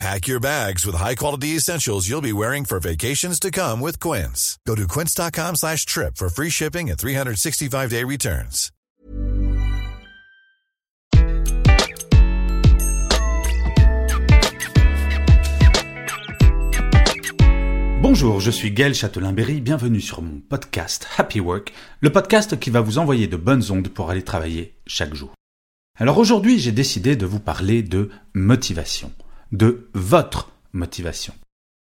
Pack your bags with high-quality essentials you'll be wearing for vacations to come with Quince. Go to quince.com slash trip for free shipping and 365-day returns. Bonjour, je suis Gaël Châtelain-Berry, bienvenue sur mon podcast Happy Work, le podcast qui va vous envoyer de bonnes ondes pour aller travailler chaque jour. Alors aujourd'hui, j'ai décidé de vous parler de motivation de votre motivation.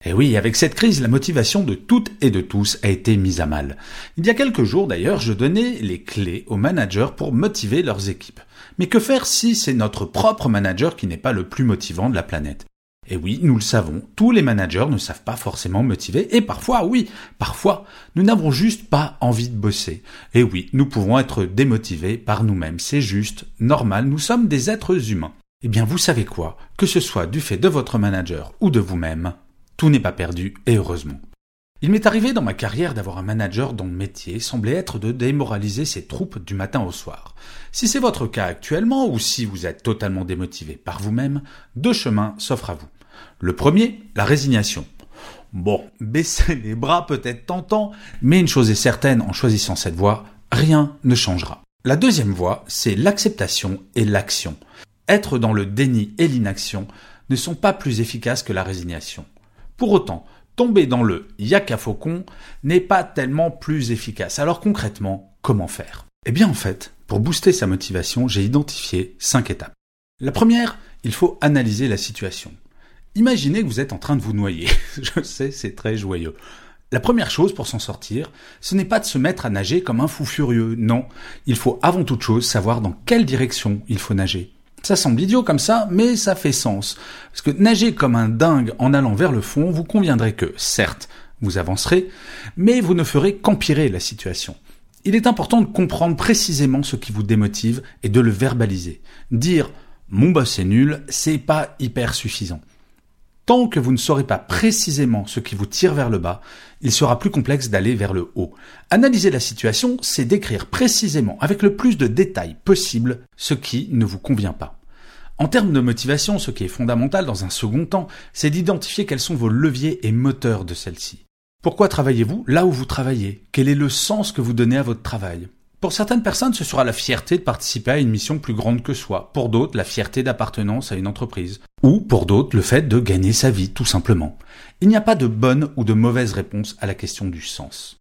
Et oui, avec cette crise, la motivation de toutes et de tous a été mise à mal. Il y a quelques jours d'ailleurs, je donnais les clés aux managers pour motiver leurs équipes. Mais que faire si c'est notre propre manager qui n'est pas le plus motivant de la planète? Et oui, nous le savons, tous les managers ne savent pas forcément motiver, et parfois, oui, parfois, nous n'avons juste pas envie de bosser. Et oui, nous pouvons être démotivés par nous-mêmes, c'est juste, normal, nous sommes des êtres humains. Eh bien, vous savez quoi? Que ce soit du fait de votre manager ou de vous-même, tout n'est pas perdu, et heureusement. Il m'est arrivé dans ma carrière d'avoir un manager dont le métier semblait être de démoraliser ses troupes du matin au soir. Si c'est votre cas actuellement, ou si vous êtes totalement démotivé par vous-même, deux chemins s'offrent à vous. Le premier, la résignation. Bon, baisser les bras peut être tentant, mais une chose est certaine en choisissant cette voie, rien ne changera. La deuxième voie, c'est l'acceptation et l'action être dans le déni et l'inaction ne sont pas plus efficaces que la résignation. Pour autant, tomber dans le yaka faucon n'est pas tellement plus efficace. Alors concrètement, comment faire? Eh bien en fait, pour booster sa motivation, j'ai identifié cinq étapes. La première, il faut analyser la situation. Imaginez que vous êtes en train de vous noyer. Je sais, c'est très joyeux. La première chose pour s'en sortir, ce n'est pas de se mettre à nager comme un fou furieux. Non, il faut avant toute chose savoir dans quelle direction il faut nager. Ça semble idiot comme ça, mais ça fait sens. Parce que nager comme un dingue en allant vers le fond, vous conviendrez que, certes, vous avancerez, mais vous ne ferez qu'empirer la situation. Il est important de comprendre précisément ce qui vous démotive et de le verbaliser. Dire mon boss est nul, c'est pas hyper suffisant. Tant que vous ne saurez pas précisément ce qui vous tire vers le bas, il sera plus complexe d'aller vers le haut. Analyser la situation, c'est décrire précisément, avec le plus de détails possible, ce qui ne vous convient pas. En termes de motivation, ce qui est fondamental dans un second temps, c'est d'identifier quels sont vos leviers et moteurs de celle-ci. Pourquoi travaillez-vous là où vous travaillez? Quel est le sens que vous donnez à votre travail? Pour certaines personnes, ce sera la fierté de participer à une mission plus grande que soi. Pour d'autres, la fierté d'appartenance à une entreprise. Ou pour d'autres, le fait de gagner sa vie, tout simplement. Il n'y a pas de bonne ou de mauvaise réponse à la question du sens.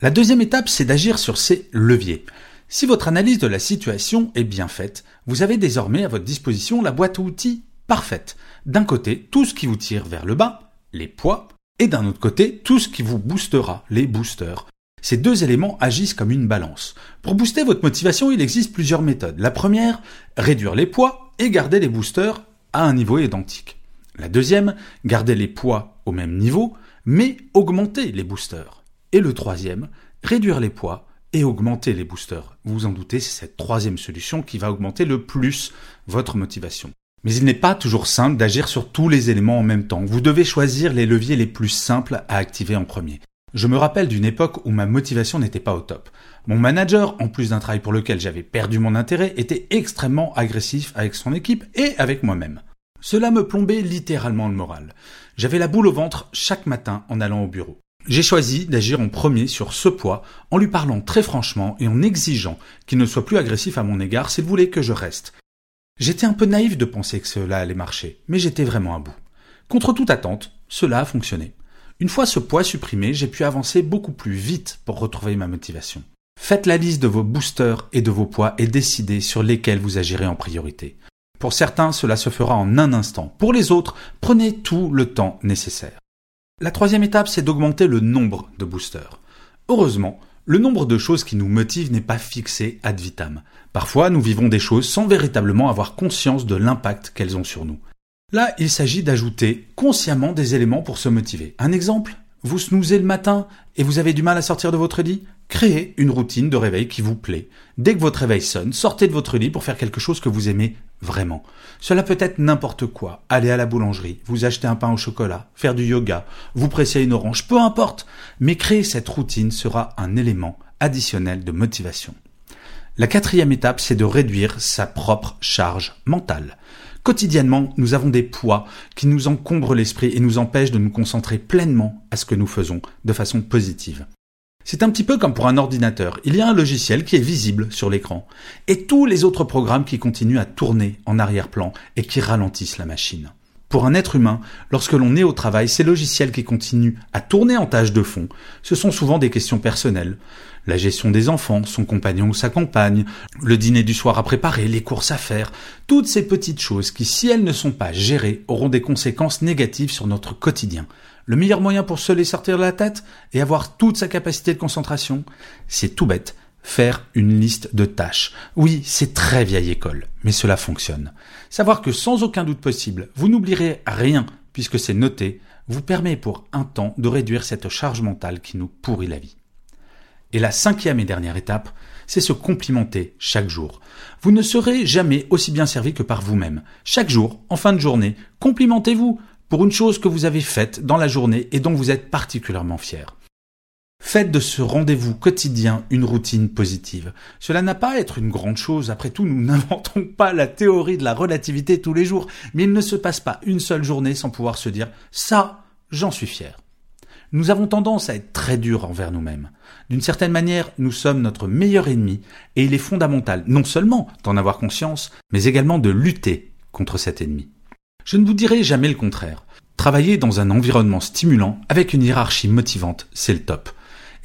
La deuxième étape, c'est d'agir sur ces leviers. Si votre analyse de la situation est bien faite, vous avez désormais à votre disposition la boîte à outils parfaite. D'un côté, tout ce qui vous tire vers le bas, les poids, et d'un autre côté, tout ce qui vous boostera, les boosters. Ces deux éléments agissent comme une balance. Pour booster votre motivation, il existe plusieurs méthodes. La première, réduire les poids et garder les boosters à un niveau identique. La deuxième, garder les poids au même niveau, mais augmenter les boosters. Et le troisième, réduire les poids et augmenter les boosters. Vous vous en doutez, c'est cette troisième solution qui va augmenter le plus votre motivation. Mais il n'est pas toujours simple d'agir sur tous les éléments en même temps. Vous devez choisir les leviers les plus simples à activer en premier. Je me rappelle d'une époque où ma motivation n'était pas au top. Mon manager, en plus d'un travail pour lequel j'avais perdu mon intérêt, était extrêmement agressif avec son équipe et avec moi-même. Cela me plombait littéralement le moral. J'avais la boule au ventre chaque matin en allant au bureau. J'ai choisi d'agir en premier sur ce poids en lui parlant très franchement et en exigeant qu'il ne soit plus agressif à mon égard s'il voulait que je reste. J'étais un peu naïf de penser que cela allait marcher, mais j'étais vraiment à bout. Contre toute attente, cela a fonctionné. Une fois ce poids supprimé, j'ai pu avancer beaucoup plus vite pour retrouver ma motivation. Faites la liste de vos boosters et de vos poids et décidez sur lesquels vous agirez en priorité. Pour certains, cela se fera en un instant. Pour les autres, prenez tout le temps nécessaire. La troisième étape, c'est d'augmenter le nombre de boosters. Heureusement, le nombre de choses qui nous motivent n'est pas fixé ad vitam. Parfois, nous vivons des choses sans véritablement avoir conscience de l'impact qu'elles ont sur nous. Là, il s'agit d'ajouter consciemment des éléments pour se motiver. Un exemple Vous snoozez le matin et vous avez du mal à sortir de votre lit Créez une routine de réveil qui vous plaît. Dès que votre réveil sonne, sortez de votre lit pour faire quelque chose que vous aimez vraiment. Cela peut être n'importe quoi. Aller à la boulangerie, vous acheter un pain au chocolat, faire du yoga, vous presser une orange, peu importe. Mais créer cette routine sera un élément additionnel de motivation. La quatrième étape, c'est de réduire sa propre charge mentale. Quotidiennement, nous avons des poids qui nous encombrent l'esprit et nous empêchent de nous concentrer pleinement à ce que nous faisons de façon positive. C'est un petit peu comme pour un ordinateur. Il y a un logiciel qui est visible sur l'écran et tous les autres programmes qui continuent à tourner en arrière-plan et qui ralentissent la machine. Pour un être humain, lorsque l'on est au travail, ces logiciels qui continuent à tourner en tâche de fond, ce sont souvent des questions personnelles. La gestion des enfants, son compagnon ou sa compagne, le dîner du soir à préparer, les courses à faire, toutes ces petites choses qui, si elles ne sont pas gérées, auront des conséquences négatives sur notre quotidien. Le meilleur moyen pour se les sortir de la tête et avoir toute sa capacité de concentration, c'est tout bête, faire une liste de tâches. Oui, c'est très vieille école, mais cela fonctionne. Savoir que sans aucun doute possible, vous n'oublierez rien puisque c'est noté, vous permet pour un temps de réduire cette charge mentale qui nous pourrit la vie. Et la cinquième et dernière étape, c'est se complimenter chaque jour. Vous ne serez jamais aussi bien servi que par vous-même. Chaque jour, en fin de journée, complimentez-vous pour une chose que vous avez faite dans la journée et dont vous êtes particulièrement fier. Faites de ce rendez-vous quotidien une routine positive. Cela n'a pas à être une grande chose, après tout nous n'inventons pas la théorie de la relativité tous les jours, mais il ne se passe pas une seule journée sans pouvoir se dire ⁇ ça, j'en suis fier ⁇ Nous avons tendance à être très durs envers nous-mêmes. D'une certaine manière, nous sommes notre meilleur ennemi, et il est fondamental non seulement d'en avoir conscience, mais également de lutter contre cet ennemi. Je ne vous dirai jamais le contraire. Travailler dans un environnement stimulant, avec une hiérarchie motivante, c'est le top.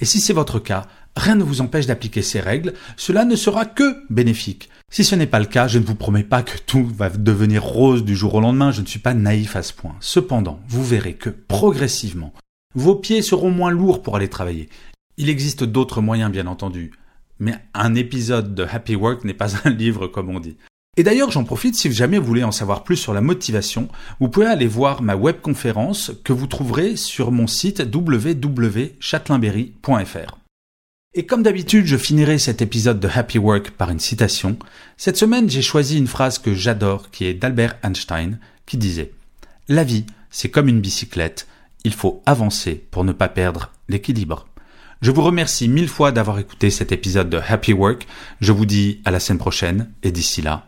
Et si c'est votre cas, rien ne vous empêche d'appliquer ces règles, cela ne sera que bénéfique. Si ce n'est pas le cas, je ne vous promets pas que tout va devenir rose du jour au lendemain, je ne suis pas naïf à ce point. Cependant, vous verrez que progressivement, vos pieds seront moins lourds pour aller travailler. Il existe d'autres moyens, bien entendu. Mais un épisode de Happy Work n'est pas un livre, comme on dit. Et d'ailleurs, j'en profite, si jamais vous voulez en savoir plus sur la motivation, vous pouvez aller voir ma webconférence que vous trouverez sur mon site www.châtelainberry.fr. Et comme d'habitude, je finirai cet épisode de Happy Work par une citation. Cette semaine, j'ai choisi une phrase que j'adore, qui est d'Albert Einstein, qui disait La vie, c'est comme une bicyclette, il faut avancer pour ne pas perdre l'équilibre. Je vous remercie mille fois d'avoir écouté cet épisode de Happy Work. Je vous dis à la semaine prochaine et d'ici là,